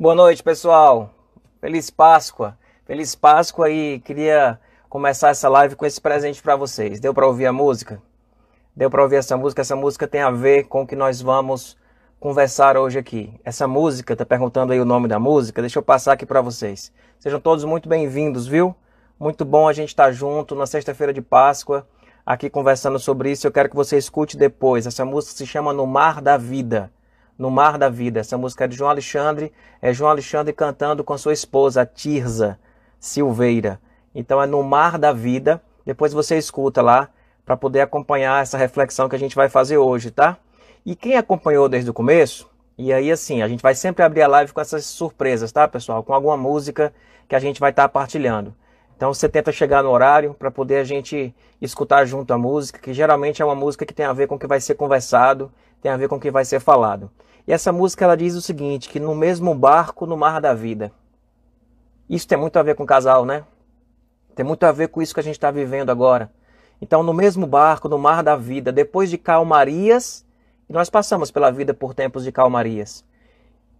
Boa noite, pessoal. Feliz Páscoa. Feliz Páscoa e queria começar essa live com esse presente para vocês. Deu para ouvir a música? Deu para ouvir essa música? Essa música tem a ver com o que nós vamos conversar hoje aqui. Essa música, tá perguntando aí o nome da música? Deixa eu passar aqui para vocês. Sejam todos muito bem-vindos, viu? Muito bom a gente estar tá junto na sexta-feira de Páscoa, aqui conversando sobre isso. Eu quero que você escute depois. Essa música se chama No Mar da Vida no Mar da Vida. Essa música é de João Alexandre, é João Alexandre cantando com sua esposa, Tirza Silveira. Então é No Mar da Vida. Depois você escuta lá para poder acompanhar essa reflexão que a gente vai fazer hoje, tá? E quem acompanhou desde o começo, e aí assim, a gente vai sempre abrir a live com essas surpresas, tá, pessoal? Com alguma música que a gente vai estar tá partilhando. Então você tenta chegar no horário para poder a gente escutar junto a música, que geralmente é uma música que tem a ver com o que vai ser conversado, tem a ver com o que vai ser falado. E essa música ela diz o seguinte, que no mesmo barco no mar da vida. Isso tem muito a ver com casal, né? Tem muito a ver com isso que a gente está vivendo agora. Então, no mesmo barco, no mar da vida, depois de calmarias, nós passamos pela vida por tempos de calmarias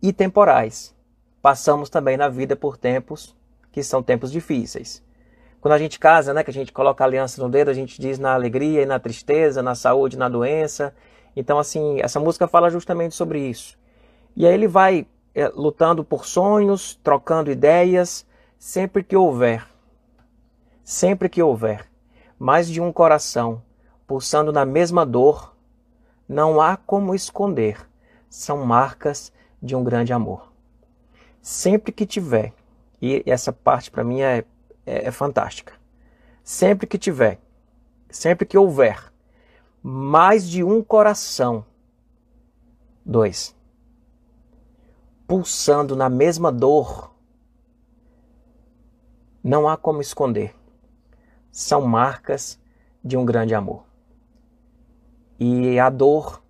e temporais. Passamos também na vida por tempos que são tempos difíceis. Quando a gente casa, né, que a gente coloca a aliança no dedo, a gente diz na alegria e na tristeza, na saúde, na doença, então, assim, essa música fala justamente sobre isso. E aí ele vai é, lutando por sonhos, trocando ideias, sempre que houver. Sempre que houver mais de um coração pulsando na mesma dor, não há como esconder. São marcas de um grande amor. Sempre que tiver, e essa parte para mim é, é, é fantástica. Sempre que tiver, sempre que houver mais de um coração. Dois. Pulsando na mesma dor. Não há como esconder. São marcas de um grande amor. E a dor,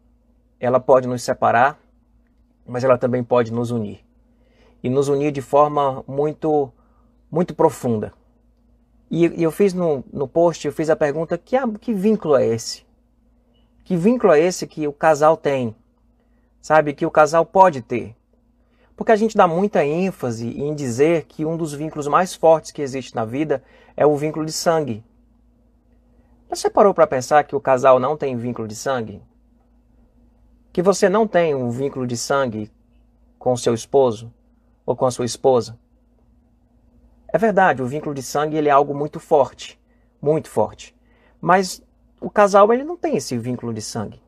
ela pode nos separar, mas ela também pode nos unir. E nos unir de forma muito, muito profunda. E eu fiz no, no post, eu fiz a pergunta, que, que vínculo é esse? Que vínculo é esse que o casal tem? Sabe, que o casal pode ter? Porque a gente dá muita ênfase em dizer que um dos vínculos mais fortes que existe na vida é o vínculo de sangue. Você parou para pensar que o casal não tem vínculo de sangue? Que você não tem um vínculo de sangue com seu esposo ou com a sua esposa? É verdade, o vínculo de sangue ele é algo muito forte, muito forte. Mas o casal ele não tem esse vínculo de sangue.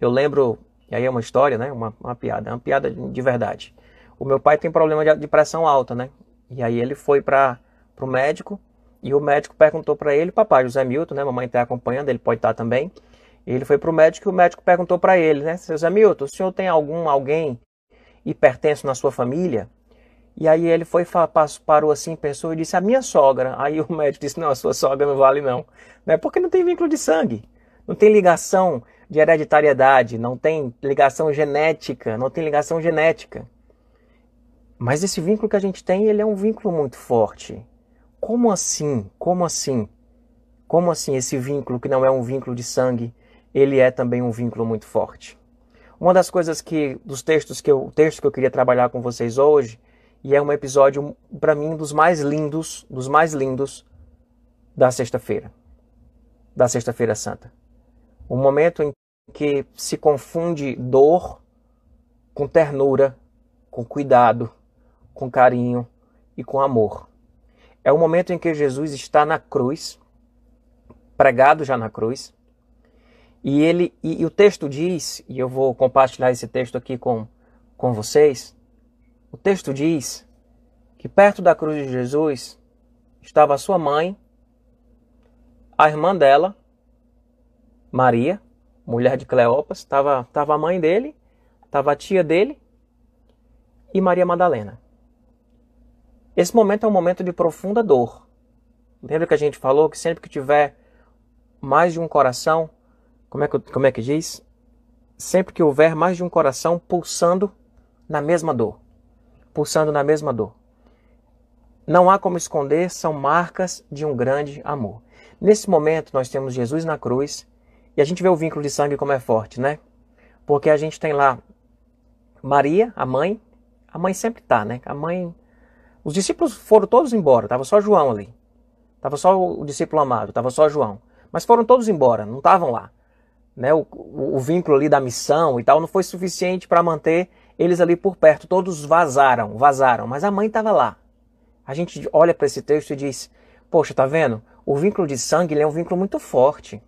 Eu lembro, e aí é uma história, né? Uma, uma piada, uma piada de verdade. O meu pai tem problema de, de pressão alta, né? E aí ele foi para o médico e o médico perguntou para ele, papai José Milton, né? Mamãe está acompanhando, ele pode estar tá também. Ele foi para o médico e o médico perguntou para ele, né? José Milton, o senhor tem algum alguém hipertenso na sua família? E aí ele foi, parou assim, pensou e disse, a minha sogra. Aí o médico disse, não, a sua sogra não vale não. Né? Porque não tem vínculo de sangue. Não tem ligação de hereditariedade, não tem ligação genética, não tem ligação genética. Mas esse vínculo que a gente tem, ele é um vínculo muito forte. Como assim? Como assim? Como assim esse vínculo que não é um vínculo de sangue, ele é também um vínculo muito forte? Uma das coisas que dos textos que eu, o texto que eu queria trabalhar com vocês hoje e é um episódio, para mim, dos mais lindos, dos mais lindos da sexta-feira, da Sexta-feira Santa. Um momento em que se confunde dor com ternura, com cuidado, com carinho e com amor. É o momento em que Jesus está na cruz, pregado já na cruz, e ele e, e o texto diz, e eu vou compartilhar esse texto aqui com, com vocês, o texto diz que perto da cruz de Jesus estava sua mãe, a irmã dela, Maria, mulher de Cleopas, estava, estava a mãe dele, estava a tia dele e Maria Madalena. Esse momento é um momento de profunda dor. Lembra que a gente falou que sempre que tiver mais de um coração, como é que, como é que diz? Sempre que houver mais de um coração pulsando na mesma dor pulsando na mesma dor. Não há como esconder, são marcas de um grande amor. Nesse momento, nós temos Jesus na cruz e a gente vê o vínculo de sangue como é forte, né? Porque a gente tem lá Maria, a mãe, A mãe sempre tá, né? A mãe. Os discípulos foram todos embora, tava só João ali. Tava só o discípulo amado, tava só João. Mas foram todos embora, não estavam lá. Né? O, o, o, vínculo ali da missão e tal não foi suficiente para manter eles ali por perto. Todos vazaram, vazaram, mas a mãe estava lá. A gente olha para esse texto e diz: Poxa, tá vendo? O vínculo de sangue é um vínculo muito forte.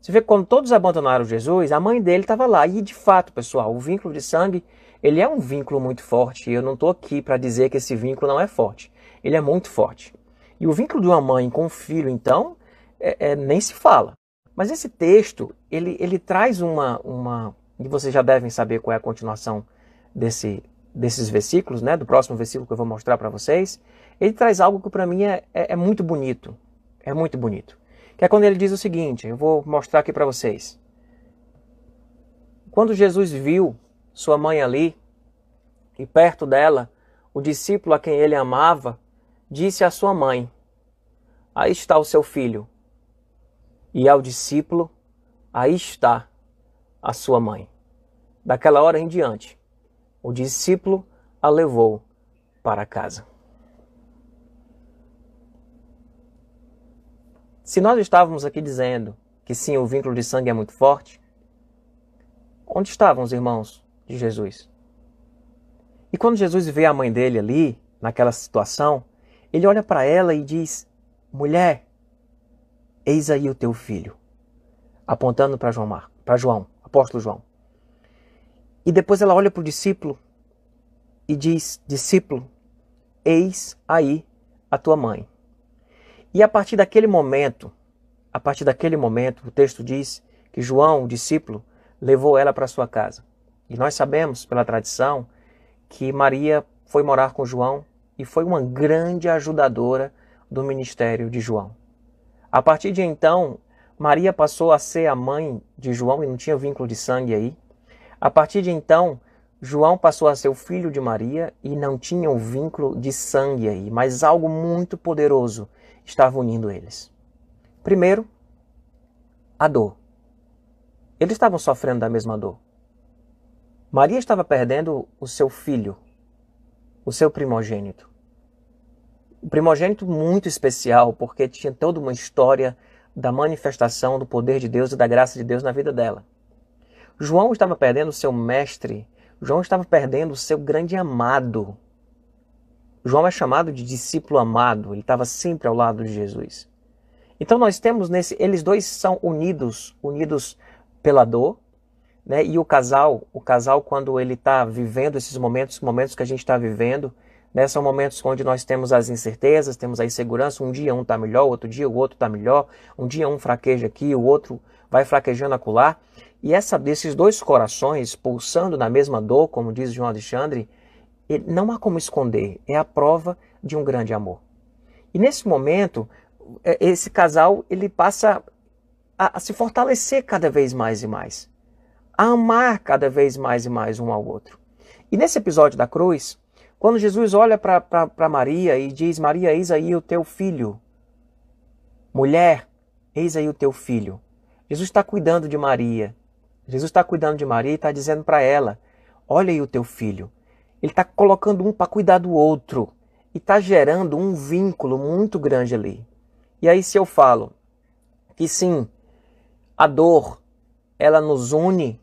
Você vê que quando todos abandonaram Jesus, a mãe dele estava lá. E de fato, pessoal, o vínculo de sangue ele é um vínculo muito forte. E eu não estou aqui para dizer que esse vínculo não é forte. Ele é muito forte. E o vínculo de uma mãe com um filho, então, é, é, nem se fala. Mas esse texto, ele, ele traz uma, uma. E vocês já devem saber qual é a continuação desse, desses versículos, né? Do próximo versículo que eu vou mostrar para vocês. Ele traz algo que para mim é, é, é muito bonito. É muito bonito. Que é quando ele diz o seguinte: eu vou mostrar aqui para vocês. Quando Jesus viu sua mãe ali, e perto dela, o discípulo a quem ele amava, disse à sua mãe: Aí está o seu filho. E ao discípulo: Aí está a sua mãe. Daquela hora em diante, o discípulo a levou para casa. Se nós estávamos aqui dizendo que sim, o vínculo de sangue é muito forte, onde estavam os irmãos de Jesus. E quando Jesus vê a mãe dele ali, naquela situação, ele olha para ela e diz: Mulher, eis aí o teu filho. Apontando para João, para João, apóstolo João. E depois ela olha para o discípulo e diz: Discípulo, eis aí a tua mãe. E a partir daquele momento, a partir daquele momento, o texto diz que João, o discípulo, levou ela para sua casa. E nós sabemos, pela tradição, que Maria foi morar com João e foi uma grande ajudadora do ministério de João. A partir de então, Maria passou a ser a mãe de João e não tinha vínculo de sangue aí. A partir de então, João passou a ser o filho de Maria e não tinha um vínculo de sangue aí, mas algo muito poderoso estava unindo eles. Primeiro, a dor. Eles estavam sofrendo da mesma dor. Maria estava perdendo o seu filho, o seu primogênito. O primogênito muito especial, porque tinha toda uma história da manifestação do poder de Deus e da graça de Deus na vida dela. João estava perdendo seu mestre, João estava perdendo o seu grande amado. João é chamado de discípulo amado, ele estava sempre ao lado de Jesus. Então nós temos nesse, eles dois são unidos, unidos pela dor, né? E o casal, o casal quando ele está vivendo esses momentos, momentos que a gente está vivendo, né? são momentos onde nós temos as incertezas, temos a insegurança. Um dia um está melhor, outro dia o outro está melhor. Um dia um fraqueja aqui, o outro vai fraquejando acolá. E essa desses dois corações pulsando na mesma dor, como diz João Alexandre, não há como esconder. É a prova de um grande amor. E nesse momento, é, esse casal ele passa a, a se fortalecer cada vez mais e mais a amar cada vez mais e mais um ao outro. E nesse episódio da cruz, quando Jesus olha para Maria e diz: Maria, eis aí o teu filho. Mulher, eis aí o teu filho. Jesus está cuidando de Maria. Jesus está cuidando de Maria e está dizendo para ela: Olha aí o teu filho. Ele está colocando um para cuidar do outro. E está gerando um vínculo muito grande ali. E aí, se eu falo que sim, a dor, ela nos une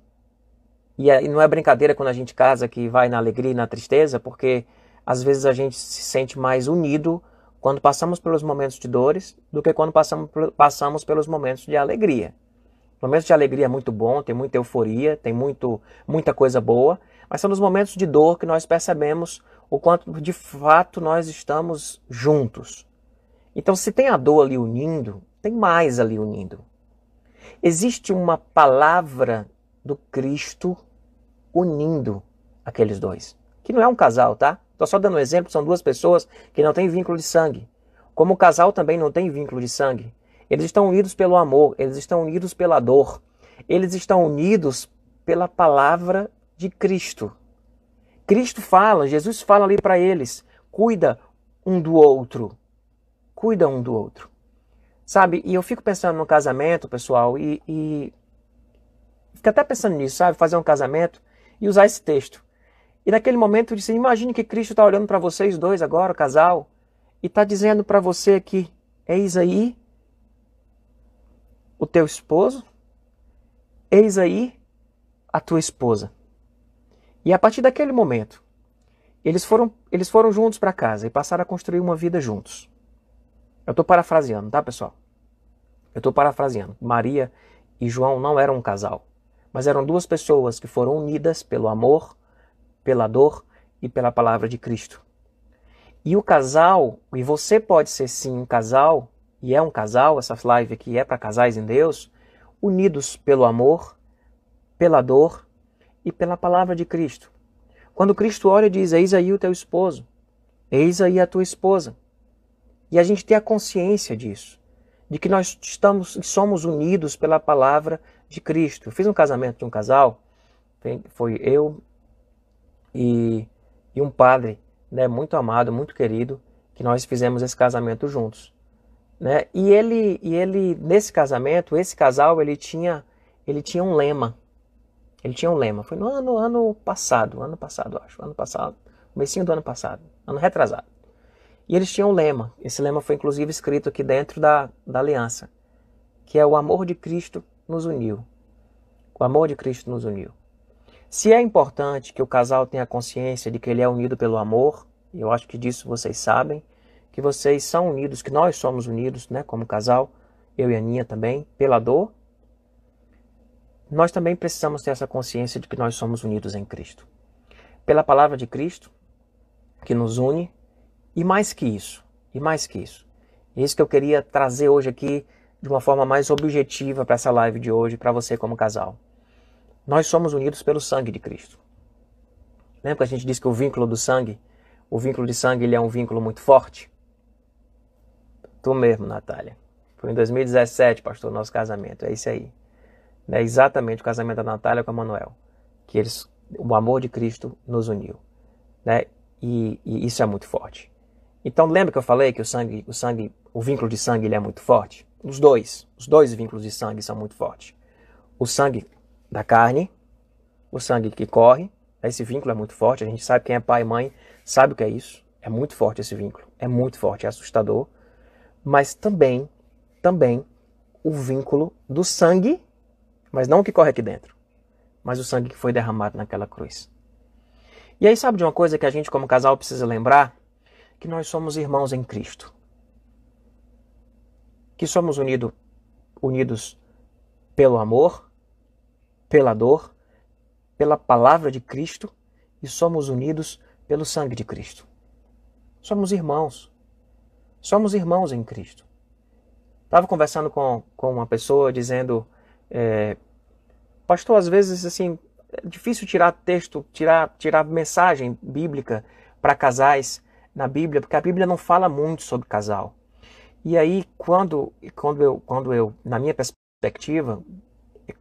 e não é brincadeira quando a gente casa que vai na alegria e na tristeza, porque às vezes a gente se sente mais unido quando passamos pelos momentos de dores do que quando passamos, passamos pelos momentos de alegria. Momentos de alegria é muito bom, tem muita euforia, tem muito, muita coisa boa, mas são nos momentos de dor que nós percebemos o quanto de fato nós estamos juntos. Então, se tem a dor ali unindo, tem mais ali unindo. Existe uma palavra do Cristo unindo aqueles dois. Que não é um casal, tá? Estou só dando um exemplo, são duas pessoas que não têm vínculo de sangue. Como o casal também não tem vínculo de sangue. Eles estão unidos pelo amor, eles estão unidos pela dor, eles estão unidos pela palavra de Cristo. Cristo fala, Jesus fala ali para eles: cuida um do outro. Cuida um do outro. Sabe? E eu fico pensando no casamento, pessoal, e, e fico até pensando nisso, sabe? Fazer um casamento e usar esse texto. E naquele momento disse: imagine que Cristo está olhando para vocês dois agora, o casal, e está dizendo para você aqui: eis aí o teu esposo, eis aí a tua esposa. E a partir daquele momento, eles foram, eles foram juntos para casa e passaram a construir uma vida juntos. Eu estou parafraseando, tá, pessoal? Eu estou parafraseando. Maria e João não eram um casal, mas eram duas pessoas que foram unidas pelo amor, pela dor e pela palavra de Cristo. E o casal, e você pode ser sim um casal, e é um casal, essa live aqui é para casais em Deus, unidos pelo amor, pela dor e pela palavra de Cristo. Quando Cristo olha e diz: Eis aí o teu esposo, eis aí a tua esposa. E a gente tem a consciência disso, de que nós estamos somos unidos pela palavra de Cristo. Eu fiz um casamento de um casal, foi eu e, e um padre, né, muito amado, muito querido, que nós fizemos esse casamento juntos. Né? E ele, e ele nesse casamento, esse casal, ele tinha, ele tinha um lema. Ele tinha um lema. Foi no ano, ano passado, ano passado, acho. Ano passado. Comecinho do ano passado. Ano retrasado. E eles tinham um lema. Esse lema foi inclusive escrito aqui dentro da, da aliança. Que é o amor de Cristo nos uniu. O amor de Cristo nos uniu. Se é importante que o casal tenha consciência de que ele é unido pelo amor, eu acho que disso vocês sabem, que vocês são unidos, que nós somos unidos, né, como casal, eu e a Aninha também, pela dor nós também precisamos ter essa consciência de que nós somos unidos em Cristo. Pela palavra de Cristo, que nos une, e mais que isso, e mais que isso. Isso que eu queria trazer hoje aqui de uma forma mais objetiva para essa live de hoje, para você como casal. Nós somos unidos pelo sangue de Cristo. Lembra que a gente disse que o vínculo do sangue, o vínculo de sangue, ele é um vínculo muito forte? Tu mesmo, Natália. Foi em 2017, pastor, nosso casamento. É isso aí. É exatamente o casamento da Natália com a Manuel. Que eles, o amor de Cristo nos uniu. Né? E, e, isso é muito forte. Então lembra que eu falei que o sangue, o sangue, o vínculo de sangue ele é muito forte? Os dois, os dois vínculos de sangue são muito fortes. O sangue da carne, o sangue que corre, esse vínculo é muito forte. A gente sabe quem é pai e mãe, sabe o que é isso. É muito forte esse vínculo, é muito forte, é assustador. Mas também, também o vínculo do sangue mas não o que corre aqui dentro, mas o sangue que foi derramado naquela cruz. E aí, sabe de uma coisa que a gente, como casal, precisa lembrar? Que nós somos irmãos em Cristo. Que somos unido, unidos pelo amor, pela dor, pela palavra de Cristo e somos unidos pelo sangue de Cristo. Somos irmãos. Somos irmãos em Cristo. Estava conversando com, com uma pessoa dizendo é, pastor, às vezes assim é difícil tirar texto, tirar, tirar mensagem bíblica para casais na Bíblia, porque a Bíblia não fala muito sobre casal. E aí, quando, quando, eu, quando eu, na minha perspectiva,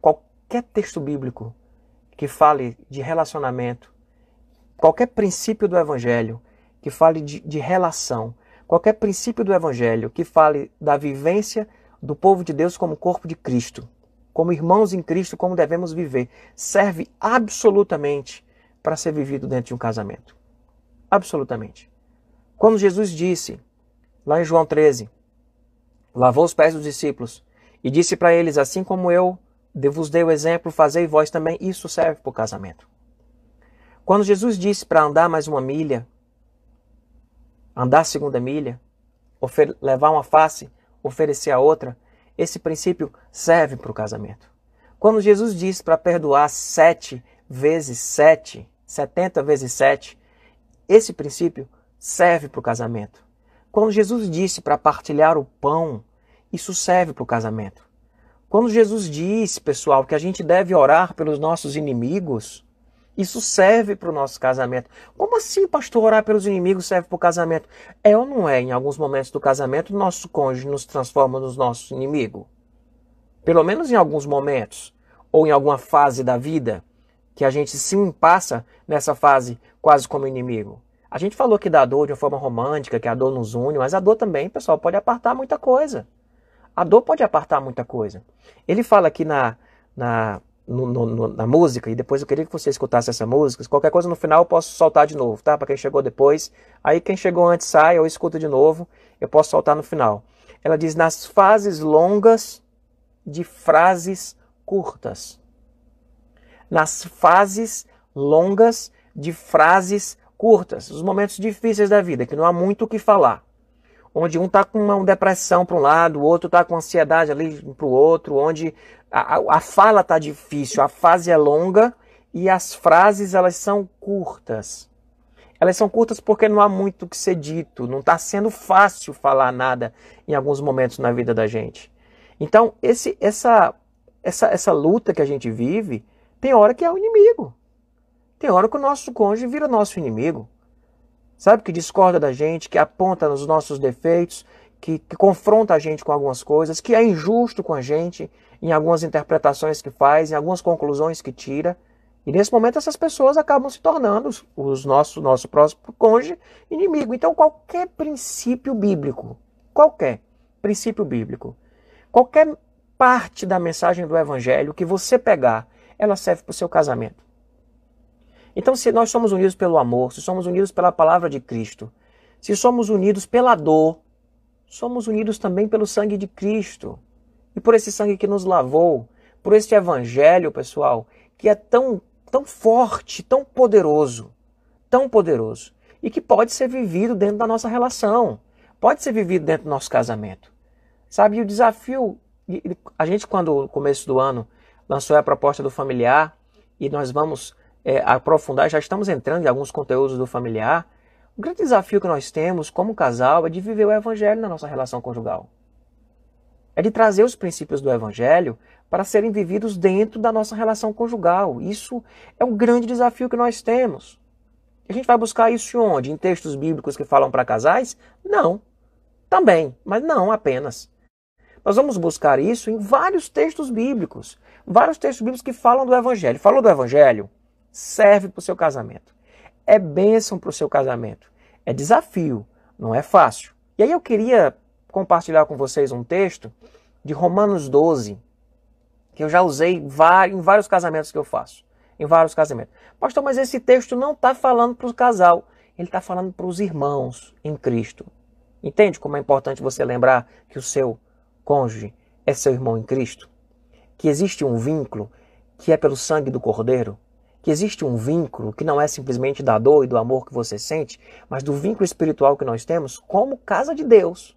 qualquer texto bíblico que fale de relacionamento, qualquer princípio do Evangelho que fale de, de relação, qualquer princípio do Evangelho que fale da vivência do povo de Deus como corpo de Cristo, como irmãos em Cristo, como devemos viver, serve absolutamente para ser vivido dentro de um casamento. Absolutamente. Quando Jesus disse, lá em João 13, lavou os pés dos discípulos e disse para eles: Assim como eu vos dei o exemplo, fazei vós também, isso serve para o casamento. Quando Jesus disse para andar mais uma milha, andar segunda milha, levar uma face, oferecer a outra, esse princípio serve para o casamento. Quando Jesus diz para perdoar sete vezes sete, setenta vezes sete, esse princípio serve para o casamento. Quando Jesus disse para partilhar o pão, isso serve para o casamento. Quando Jesus disse, pessoal, que a gente deve orar pelos nossos inimigos, isso serve para o nosso casamento. Como assim, pastor, orar pelos inimigos serve para o casamento? É ou não é, em alguns momentos do casamento, nosso cônjuge nos transforma nos nossos inimigos? Pelo menos em alguns momentos, ou em alguma fase da vida, que a gente sim passa nessa fase quase como inimigo. A gente falou que da dor de uma forma romântica, que a dor nos une, mas a dor também, pessoal, pode apartar muita coisa. A dor pode apartar muita coisa. Ele fala aqui na, na no, no, na música, e depois eu queria que você escutasse essa música. Qualquer coisa no final eu posso soltar de novo, tá? Para quem chegou depois. Aí quem chegou antes sai, eu escuto de novo, eu posso soltar no final. Ela diz: nas fases longas de frases curtas. Nas fases longas de frases curtas. Os momentos difíceis da vida, que não há muito o que falar onde um está com uma depressão para um lado, o outro está com ansiedade ali para o outro, onde a, a fala está difícil, a fase é longa e as frases elas são curtas. Elas são curtas porque não há muito que ser dito, não está sendo fácil falar nada em alguns momentos na vida da gente. Então, esse, essa, essa, essa luta que a gente vive, tem hora que é o inimigo. Tem hora que o nosso cônjuge vira nosso inimigo sabe? Que discorda da gente, que aponta nos nossos defeitos, que, que, confronta a gente com algumas coisas, que é injusto com a gente em algumas interpretações que faz, em algumas conclusões que tira. E nesse momento essas pessoas acabam se tornando os nosso, nosso próximo cônjuge inimigo. Então qualquer princípio bíblico, qualquer princípio bíblico, qualquer parte da mensagem do evangelho que você pegar, ela serve para o seu casamento. Então, se nós somos unidos pelo amor, se somos unidos pela palavra de Cristo, se somos unidos pela dor, somos unidos também pelo sangue de Cristo. E por esse sangue que nos lavou, por este evangelho, pessoal, que é tão, tão forte, tão poderoso, tão poderoso, e que pode ser vivido dentro da nossa relação, pode ser vivido dentro do nosso casamento. Sabe, o desafio, a gente quando no começo do ano lançou a proposta do familiar, e nós vamos é, aprofundar, já estamos entrando em alguns conteúdos do familiar. O grande desafio que nós temos como casal é de viver o evangelho na nossa relação conjugal. É de trazer os princípios do evangelho para serem vividos dentro da nossa relação conjugal. Isso é um grande desafio que nós temos. A gente vai buscar isso onde? Em textos bíblicos que falam para casais? Não. Também, mas não apenas. Nós vamos buscar isso em vários textos bíblicos. Vários textos bíblicos que falam do evangelho. Falou do evangelho? Serve para o seu casamento. É bênção para o seu casamento. É desafio, não é fácil. E aí eu queria compartilhar com vocês um texto de Romanos 12, que eu já usei em vários casamentos que eu faço. Em vários casamentos. Pastor, mas esse texto não está falando para o casal, ele está falando para os irmãos em Cristo. Entende como é importante você lembrar que o seu cônjuge é seu irmão em Cristo? Que existe um vínculo que é pelo sangue do Cordeiro, que existe um vínculo que não é simplesmente da dor e do amor que você sente, mas do vínculo espiritual que nós temos como casa de Deus.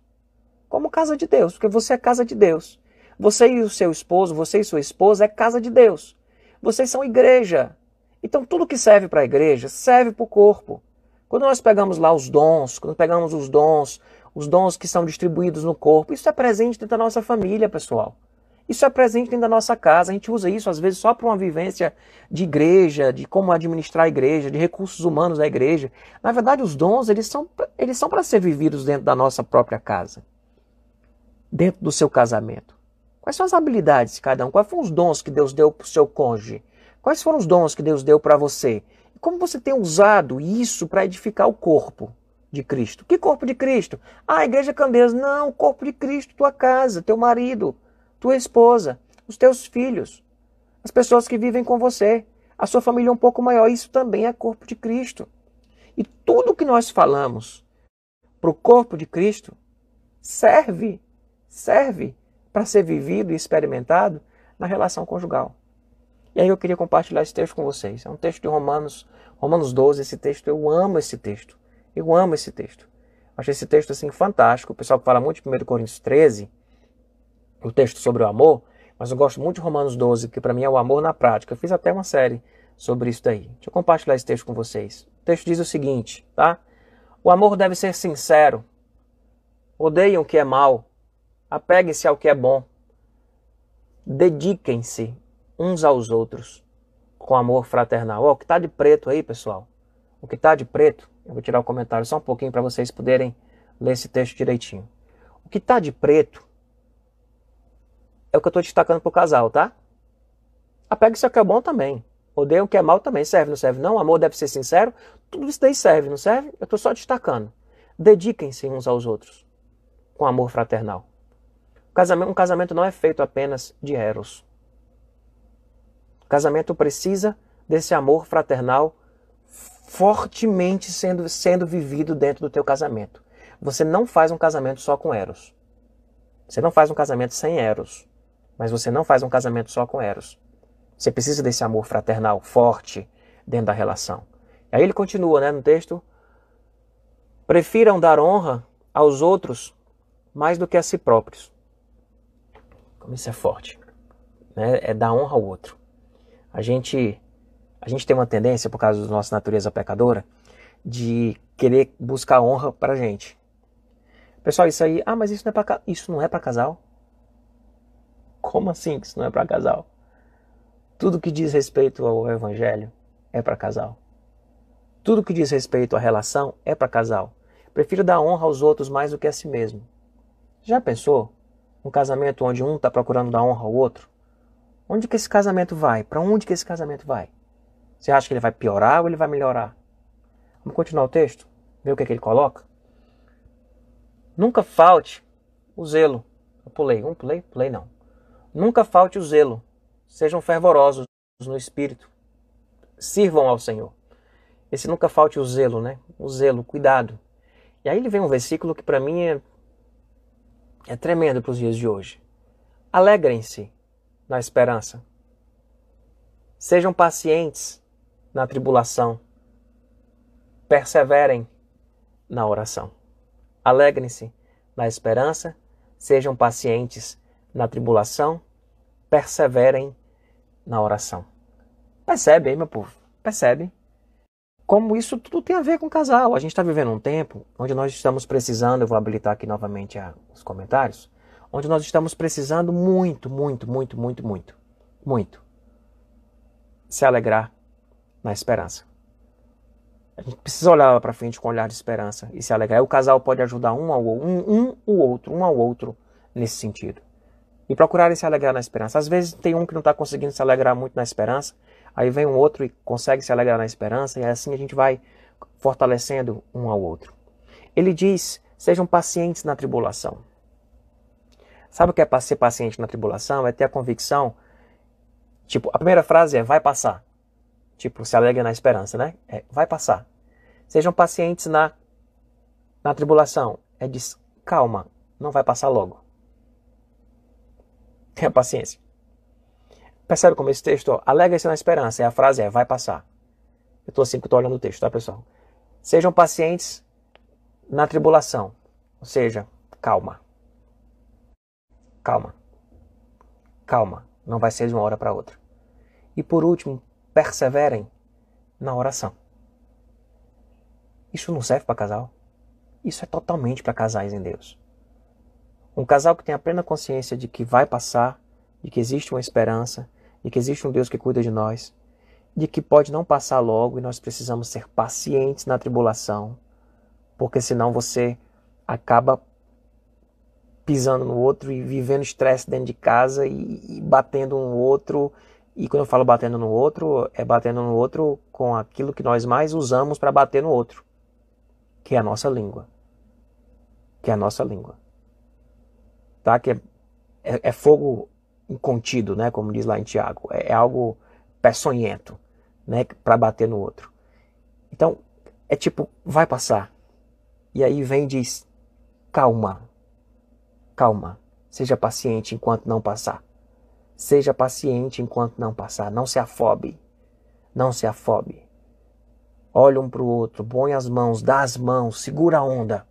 Como casa de Deus, porque você é casa de Deus. Você e o seu esposo, você e sua esposa é casa de Deus. Vocês são igreja. Então tudo que serve para a igreja serve para o corpo. Quando nós pegamos lá os dons, quando pegamos os dons, os dons que são distribuídos no corpo, isso é presente dentro da nossa família, pessoal. Isso é presente dentro da nossa casa. A gente usa isso às vezes só para uma vivência de igreja, de como administrar a igreja, de recursos humanos da igreja. Na verdade, os dons eles são eles são para ser vividos dentro da nossa própria casa, dentro do seu casamento. Quais são as habilidades de cada um? Quais foram os dons que Deus deu para o seu cônjuge? Quais foram os dons que Deus deu para você? Como você tem usado isso para edificar o corpo de Cristo? Que corpo de Cristo? Ah, a igreja Candeias. Não, o corpo de Cristo, tua casa, teu marido tua esposa, os teus filhos, as pessoas que vivem com você, a sua família um pouco maior. Isso também é corpo de Cristo. E tudo que nós falamos para o corpo de Cristo serve, serve para ser vivido e experimentado na relação conjugal. E aí eu queria compartilhar esse texto com vocês. É um texto de Romanos, Romanos 12, esse texto, eu amo esse texto. Eu amo esse texto. Acho esse texto assim fantástico. O pessoal que fala muito de 1 Coríntios 13, o texto sobre o amor, mas eu gosto muito de Romanos 12, que para mim é o amor na prática. Eu fiz até uma série sobre isso daí. Deixa eu compartilhar esse texto com vocês. O texto diz o seguinte, tá? O amor deve ser sincero. Odeiam o que é mal. Apeguem-se ao que é bom. Dediquem-se uns aos outros com amor fraternal. Ó, o que está de preto aí, pessoal? O que está de preto, eu vou tirar o comentário só um pouquinho para vocês poderem ler esse texto direitinho. O que está de preto é o que eu estou destacando para o casal, tá? Apegue-se ao que é bom também. Odeia o que é mal também. Serve, não serve? Não, amor deve ser sincero. Tudo isso daí serve, não serve? Eu estou só destacando. Dediquem-se uns aos outros com amor fraternal. Um casamento não é feito apenas de eros. O casamento precisa desse amor fraternal fortemente sendo, sendo vivido dentro do teu casamento. Você não faz um casamento só com Eros. Você não faz um casamento sem Eros. Mas você não faz um casamento só com Eros. Você precisa desse amor fraternal forte dentro da relação. Aí ele continua né, no texto. Prefiram dar honra aos outros mais do que a si próprios. Como isso é forte. Né? É dar honra ao outro. A gente, a gente tem uma tendência, por causa da nossa natureza pecadora, de querer buscar honra para a gente. Pessoal, isso aí, ah, mas isso não é para isso não é para casal? Como assim que isso não é para casal? Tudo que diz respeito ao evangelho é para casal. Tudo que diz respeito à relação é para casal. Prefiro dar honra aos outros mais do que a si mesmo. Já pensou? Um casamento onde um está procurando dar honra ao outro? Onde que esse casamento vai? Para onde que esse casamento vai? Você acha que ele vai piorar ou ele vai melhorar? Vamos continuar o texto? Ver o que, é que ele coloca? Nunca falte o zelo. Eu pulei, um pulei, pulei não. Nunca falte o zelo. Sejam fervorosos no espírito. Sirvam ao Senhor. Esse nunca falte o zelo, né? O zelo, cuidado. E aí ele vem um versículo que para mim é, é tremendo para os dias de hoje. Alegrem-se na esperança. Sejam pacientes na tribulação. Perseverem na oração. Alegrem-se na esperança. Sejam pacientes na tribulação. Perseverem na oração. Percebe aí, meu povo? Percebe? Como isso tudo tem a ver com casal. A gente está vivendo um tempo onde nós estamos precisando, eu vou habilitar aqui novamente os comentários, onde nós estamos precisando muito, muito, muito, muito, muito, muito se alegrar na esperança. A gente precisa olhar para frente com um olhar de esperança e se alegrar. E o casal pode ajudar um ao um, um, o outro, um ao outro nesse sentido. E procurarem se alegrar na esperança. Às vezes tem um que não está conseguindo se alegrar muito na esperança, aí vem um outro e consegue se alegrar na esperança, e assim a gente vai fortalecendo um ao outro. Ele diz: sejam pacientes na tribulação. Sabe o que é ser paciente na tribulação? É ter a convicção. Tipo, a primeira frase é vai passar. Tipo, se alegra na esperança, né? É, vai passar. Sejam pacientes na, na tribulação. É diz, calma, não vai passar logo. Tenha paciência. Percebe como esse texto, alegra-se na esperança, e a frase é, vai passar. Eu estou assim que estou olhando o texto, tá, pessoal? Sejam pacientes na tribulação. Ou seja, calma. Calma. Calma. Não vai ser de uma hora para outra. E por último, perseverem na oração. Isso não serve para casal. Isso é totalmente para casais em Deus. Um casal que tem a plena consciência de que vai passar, de que existe uma esperança, de que existe um Deus que cuida de nós, de que pode não passar logo e nós precisamos ser pacientes na tribulação, porque senão você acaba pisando no outro e vivendo estresse dentro de casa e, e batendo um outro. E quando eu falo batendo no outro, é batendo no outro com aquilo que nós mais usamos para bater no outro, que é a nossa língua. Que é a nossa língua. Tá? Que é, é, é fogo incontido, né? Como diz lá em Tiago. É, é algo peçonhento, né? Para bater no outro. Então, é tipo, vai passar. E aí vem e diz, calma, Calma, seja paciente enquanto não passar. Seja paciente enquanto não passar. Não se afobe. Não se afobe. Olhe um para o outro, põe as mãos, dá as mãos, segura a onda.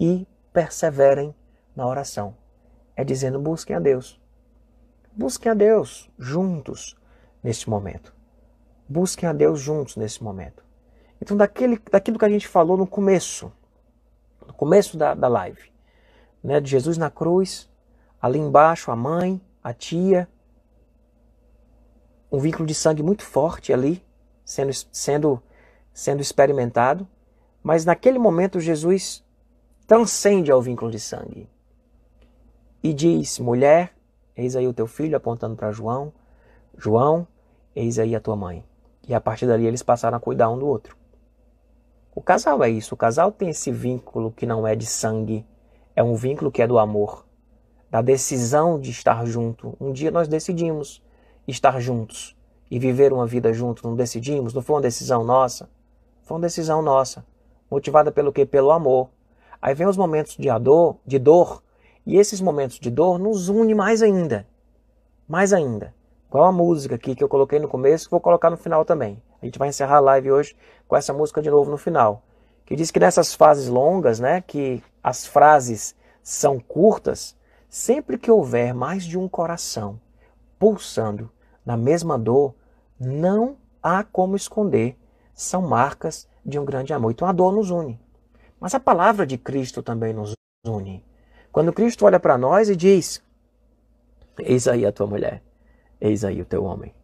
E perseverem na oração. É dizendo: busquem a Deus. Busquem a Deus juntos neste momento. Busquem a Deus juntos nesse momento. Então, daquele, daquilo que a gente falou no começo, no começo da, da live, né, de Jesus na cruz, ali embaixo a mãe, a tia, um vínculo de sangue muito forte ali, sendo, sendo, sendo experimentado, mas naquele momento Jesus transcende ao vínculo de sangue e diz: mulher, eis aí o teu filho, apontando para João, João, eis aí a tua mãe. E a partir dali eles passaram a cuidar um do outro. O casal é isso, o casal tem esse vínculo que não é de sangue, é um vínculo que é do amor, da decisão de estar junto. Um dia nós decidimos estar juntos. e viver uma vida junto, não decidimos? Não foi uma decisão nossa? Foi uma decisão nossa, motivada pelo quê? Pelo amor. Aí vem os momentos de dor, de dor, e esses momentos de dor nos une mais ainda. Mais ainda. Igual a música aqui que eu coloquei no começo, que vou colocar no final também. A gente vai encerrar a live hoje com essa música de novo no final. Que diz que nessas fases longas, né, que as frases são curtas, sempre que houver mais de um coração pulsando na mesma dor, não há como esconder. São marcas de um grande amor. Então a dor nos une. Mas a palavra de Cristo também nos une. Quando Cristo olha para nós e diz: Eis aí a tua mulher, eis aí o teu homem,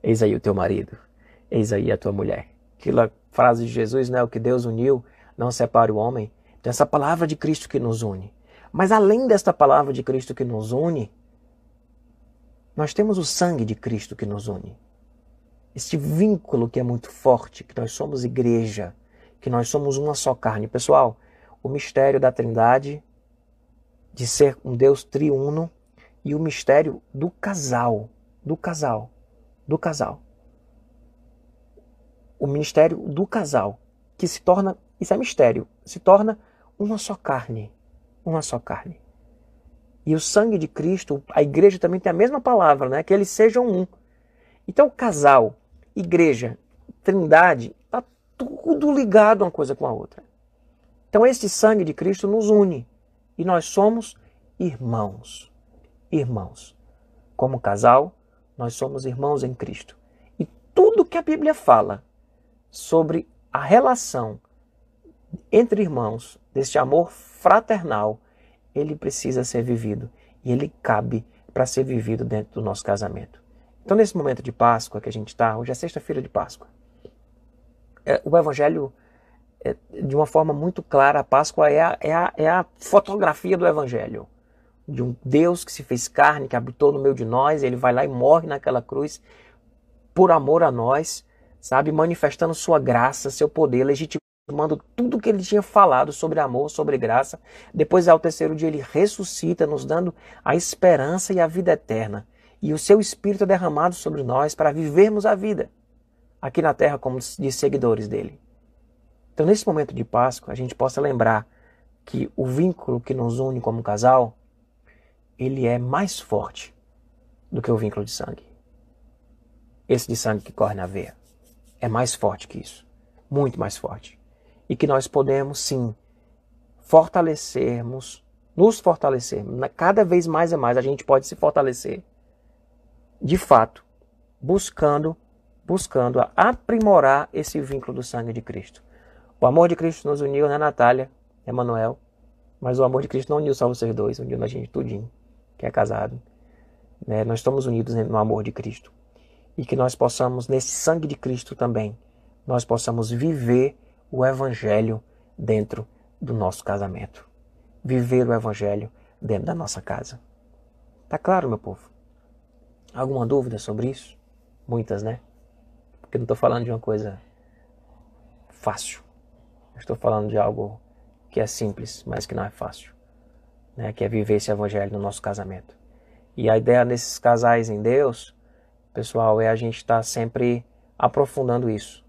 eis aí o teu marido, eis aí a tua mulher. Aquela frase de Jesus, né? O que Deus uniu, não separe o homem. Então, essa palavra de Cristo que nos une. Mas além desta palavra de Cristo que nos une, nós temos o sangue de Cristo que nos une. Este vínculo que é muito forte, que nós somos igreja, que nós somos uma só carne. Pessoal, o mistério da Trindade, de ser um Deus triuno, e o mistério do casal, do casal, do casal. O ministério do casal, que se torna, isso é mistério, se torna uma só carne uma só carne. E o sangue de Cristo, a igreja também tem a mesma palavra, né? Que eles sejam um. Então, casal, igreja, trindade, está tudo ligado uma coisa com a outra. Então, esse sangue de Cristo nos une. E nós somos irmãos. Irmãos. Como casal, nós somos irmãos em Cristo. E tudo que a Bíblia fala sobre a relação entre irmãos, deste amor fraternal, ele precisa ser vivido e ele cabe para ser vivido dentro do nosso casamento. Então, nesse momento de Páscoa que a gente está, hoje é sexta-feira de Páscoa, é, o Evangelho, de uma forma muito clara, a Páscoa é a, é, a, é a fotografia do Evangelho. De um Deus que se fez carne, que habitou no meio de nós, ele vai lá e morre naquela cruz por amor a nós, sabe? Manifestando sua graça, seu poder, legitimando tudo que ele tinha falado sobre amor, sobre graça. Depois, ao terceiro dia, ele ressuscita, nos dando a esperança e a vida eterna. E o seu Espírito é derramado sobre nós para vivermos a vida aqui na terra como de seguidores dele. Então, nesse momento de Páscoa, a gente possa lembrar que o vínculo que nos une como casal, ele é mais forte do que o vínculo de sangue. Esse de sangue que corre na veia é mais forte que isso, muito mais forte e que nós podemos sim fortalecermos, nos fortalecermos. Cada vez mais e mais a gente pode se fortalecer, de fato, buscando, buscando aprimorar esse vínculo do sangue de Cristo. O amor de Cristo nos uniu, né, Natália, Emanuel? Mas o amor de Cristo não uniu só vocês dois, uniu a gente tudinho, que é casado. Né? Nós estamos unidos no amor de Cristo. E que nós possamos, nesse sangue de Cristo também, nós possamos viver o Evangelho dentro do nosso casamento. Viver o Evangelho dentro da nossa casa. Tá claro, meu povo? Alguma dúvida sobre isso? Muitas, né? Porque não estou falando de uma coisa fácil. Estou falando de algo que é simples, mas que não é fácil. Né? Que é viver esse Evangelho no nosso casamento. E a ideia desses casais em Deus, pessoal, é a gente estar tá sempre aprofundando isso.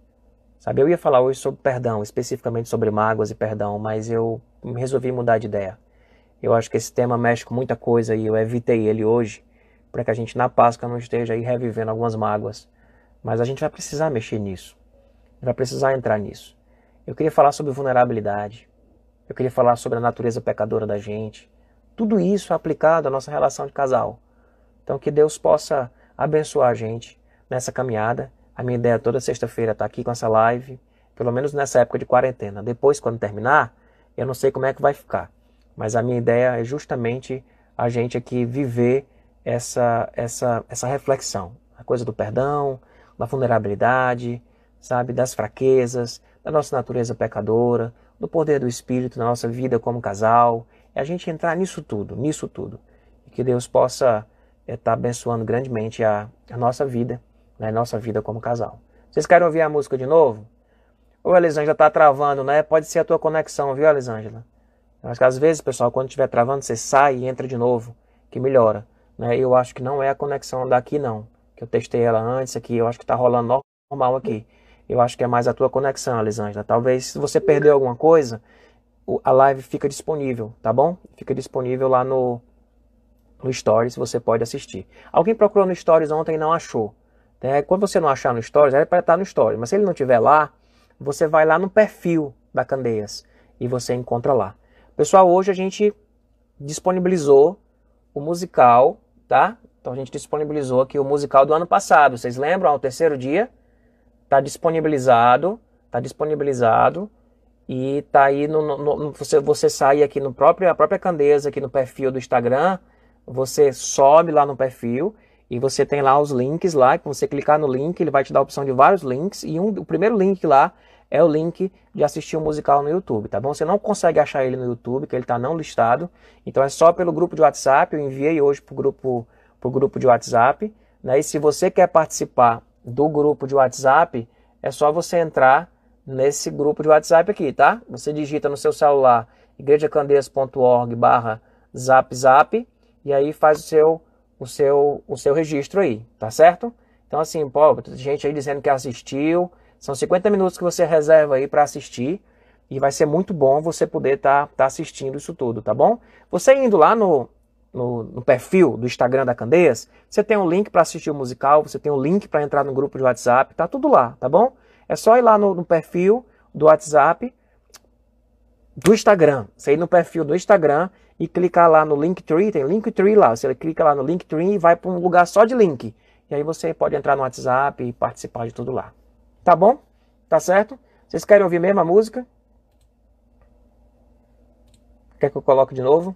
Sabe, eu ia falar hoje sobre perdão, especificamente sobre mágoas e perdão, mas eu resolvi mudar de ideia. Eu acho que esse tema mexe com muita coisa e eu evitei ele hoje, para que a gente na Páscoa não esteja aí revivendo algumas mágoas. Mas a gente vai precisar mexer nisso. Vai precisar entrar nisso. Eu queria falar sobre vulnerabilidade. Eu queria falar sobre a natureza pecadora da gente. Tudo isso aplicado à nossa relação de casal. Então que Deus possa abençoar a gente nessa caminhada a minha ideia toda sexta-feira tá aqui com essa live, pelo menos nessa época de quarentena. Depois, quando terminar, eu não sei como é que vai ficar. Mas a minha ideia é justamente a gente aqui viver essa, essa, essa reflexão. A coisa do perdão, da vulnerabilidade, sabe, das fraquezas, da nossa natureza pecadora, do poder do Espírito na nossa vida como casal. É a gente entrar nisso tudo, nisso tudo. E que Deus possa estar é, tá abençoando grandemente a, a nossa vida na nossa vida como casal. Vocês querem ouvir a música de novo? Ô, Elisângela, tá travando, né? Pode ser a tua conexão, viu, Elisângela? Que às vezes, pessoal, quando estiver travando, você sai e entra de novo, que melhora. Né? Eu acho que não é a conexão daqui, não, que eu testei ela antes aqui, eu acho que está rolando normal aqui. Eu acho que é mais a tua conexão, Elisângela. Talvez se você perdeu alguma coisa, a live fica disponível, tá bom? Fica disponível lá no, no Stories, você pode assistir. Alguém procurou no Stories ontem e não achou. É, quando você não achar no Stories, é para estar no Stories. Mas se ele não estiver lá, você vai lá no perfil da Candeias e você encontra lá. Pessoal, hoje a gente disponibilizou o musical, tá? Então a gente disponibilizou aqui o musical do ano passado. Vocês lembram? Ao terceiro dia, tá disponibilizado, tá disponibilizado e tá aí no, no, no, você você sai aqui no próprio a própria Candeias aqui no perfil do Instagram, você sobe lá no perfil e você tem lá os links lá, que você clicar no link, ele vai te dar a opção de vários links e um, o primeiro link lá é o link de assistir o um musical no YouTube, tá bom? Você não consegue achar ele no YouTube, que ele está não listado. Então é só pelo grupo de WhatsApp. Eu enviei hoje para o grupo, pro grupo de WhatsApp. Né? E se você quer participar do grupo de WhatsApp, é só você entrar nesse grupo de WhatsApp aqui, tá? Você digita no seu celular igrejacandeias.org barra zap zap e aí faz o seu, o, seu, o seu registro aí, tá certo? Então assim, pô, gente aí dizendo que assistiu, são 50 minutos que você reserva aí para assistir e vai ser muito bom você poder estar tá, tá assistindo isso tudo, tá bom? Você indo lá no, no, no, perfil do Instagram da Candeias, você tem um link para assistir o musical, você tem um link para entrar no grupo de WhatsApp, tá tudo lá, tá bom? É só ir lá no, no perfil do WhatsApp do Instagram. Você ir no perfil do Instagram e clicar lá no Linktree, tem Linktree lá. Você clica lá no Linktree e vai para um lugar só de link. E aí você pode entrar no WhatsApp e participar de tudo lá. Tá bom? Tá certo? Vocês querem ouvir mesmo a música? Quer que eu coloque de novo?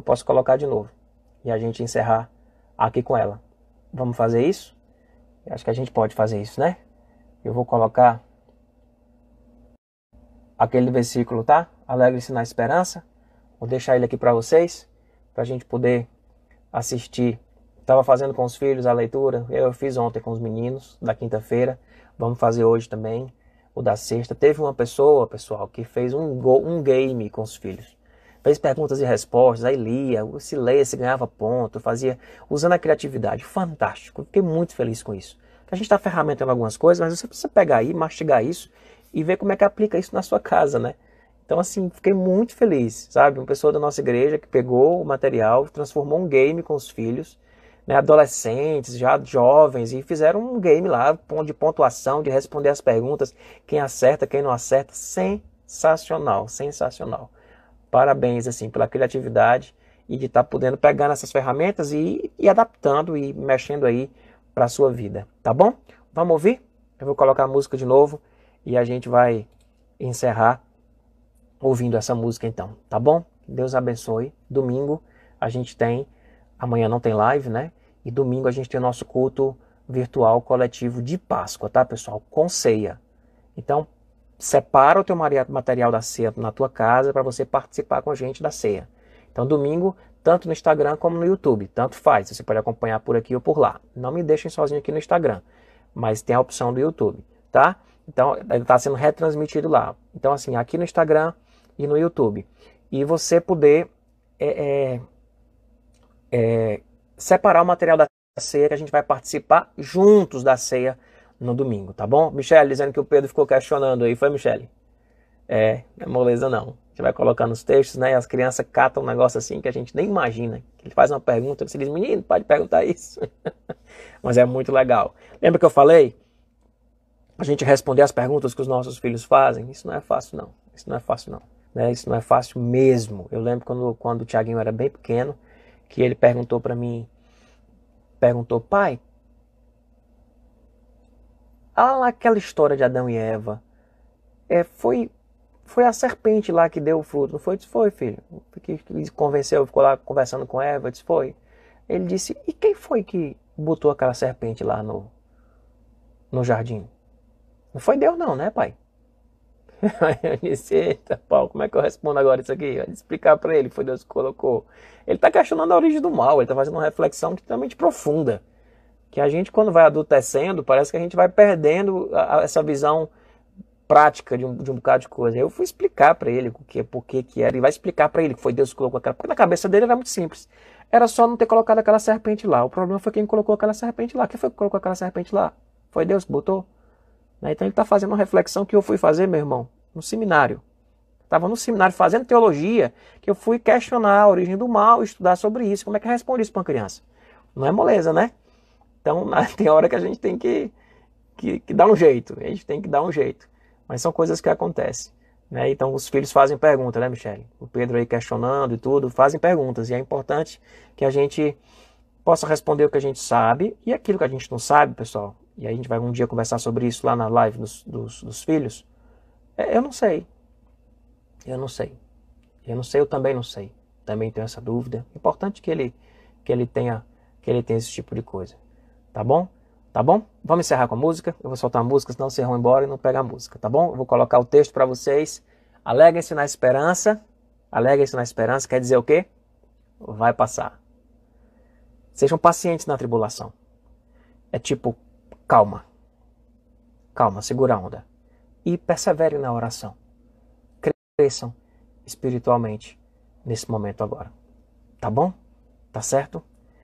Eu posso colocar de novo. E a gente encerrar aqui com ela. Vamos fazer isso? Acho que a gente pode fazer isso, né? Eu vou colocar aquele versículo, tá? Alegre-se na esperança. Vou deixar ele aqui para vocês, para a gente poder assistir. Estava fazendo com os filhos a leitura. Eu fiz ontem com os meninos da quinta-feira. Vamos fazer hoje também o da sexta. Teve uma pessoa, pessoal, que fez um, um game com os filhos. Fez perguntas e respostas, aí lia, se leia, se ganhava ponto, fazia, usando a criatividade. Fantástico. Fiquei muito feliz com isso. A gente está ferramentando algumas coisas, mas você precisa pegar aí, mastigar isso e ver como é que aplica isso na sua casa, né? Então, assim, fiquei muito feliz, sabe? Uma pessoa da nossa igreja que pegou o material, transformou um game com os filhos né, adolescentes, já jovens, e fizeram um game lá de pontuação, de responder as perguntas, quem acerta, quem não acerta. Sensacional, sensacional. Parabéns, assim, pela criatividade e de estar tá podendo pegar nessas ferramentas e, e adaptando e mexendo aí para a sua vida, tá bom? Vamos ouvir? Eu vou colocar a música de novo e a gente vai encerrar ouvindo essa música então, tá bom? Deus abençoe. Domingo a gente tem Amanhã não tem live, né? E domingo a gente tem o nosso culto virtual coletivo de Páscoa, tá, pessoal? Com ceia. Então, separa o teu material da ceia na tua casa para você participar com a gente da ceia. Então, domingo, tanto no Instagram como no YouTube, tanto faz. Você pode acompanhar por aqui ou por lá. Não me deixem sozinho aqui no Instagram, mas tem a opção do YouTube, tá? Então, ele está sendo retransmitido lá. Então, assim, aqui no Instagram e no YouTube. E você poder é, é, é, separar o material da ceia que a gente vai participar juntos da ceia no domingo, tá bom? Michele, dizendo que o Pedro ficou questionando aí, foi, Michele? É, não é moleza não. A gente vai colocando os textos, né? E as crianças catam um negócio assim que a gente nem imagina. Ele faz uma pergunta, você diz, menino, pode perguntar isso. Mas é muito legal. Lembra que eu falei? A gente responder as perguntas que os nossos filhos fazem? Isso não é fácil, não. Isso não é fácil, não. Né? Isso não é fácil mesmo. Eu lembro quando, quando o Tiaguinho era bem pequeno, que ele perguntou para mim, perguntou, pai, ah, aquela história de Adão e Eva, é, foi, foi a serpente lá que deu o fruto, não foi? Eu disse, foi, filho. Que, que convenceu, ficou lá conversando com Eva, eu disse, foi. Ele disse, e quem foi que botou aquela serpente lá no, no jardim? Não foi Deus não, né, pai? Eu disse, eita, Paulo, como é que eu respondo agora isso aqui? Eu explicar para ele, foi Deus que colocou. Ele está questionando a origem do mal, ele está fazendo uma reflexão totalmente profunda. Que a gente, quando vai adultecendo, parece que a gente vai perdendo a, essa visão prática de um, de um bocado de coisa. Eu fui explicar para ele o que, por que que era, e vai explicar para ele que foi Deus que colocou aquela. Porque na cabeça dele era muito simples. Era só não ter colocado aquela serpente lá. O problema foi quem colocou aquela serpente lá. Quem foi que colocou aquela serpente lá? Foi Deus que botou? Né? Então ele está fazendo uma reflexão que eu fui fazer, meu irmão, no seminário. Estava no seminário fazendo teologia, que eu fui questionar a origem do mal, estudar sobre isso. Como é que responde isso para uma criança? Não é moleza, né? Então tem hora que a gente tem que, que, que dar um jeito. A gente tem que dar um jeito. Mas são coisas que acontecem. Né? Então os filhos fazem perguntas, né, Michele? O Pedro aí questionando e tudo, fazem perguntas. E é importante que a gente possa responder o que a gente sabe e aquilo que a gente não sabe, pessoal. E aí a gente vai um dia conversar sobre isso lá na live dos, dos, dos filhos. É, eu não sei. Eu não sei. Eu não sei, eu também não sei. Também tenho essa dúvida. Importante que ele que ele tenha que ele tenha esse tipo de coisa. Tá bom? Tá bom? Vamos encerrar com a música. Eu vou soltar a música, senão vocês vão embora e não pega a música, tá bom? Eu vou colocar o texto para vocês. Alegrem-se na esperança. Alegrem-se na esperança quer dizer o quê? Vai passar. Sejam pacientes na tribulação. É tipo, calma. Calma, segura a onda. E perseverem na oração cresçam espiritualmente nesse momento agora. Tá bom? Tá certo?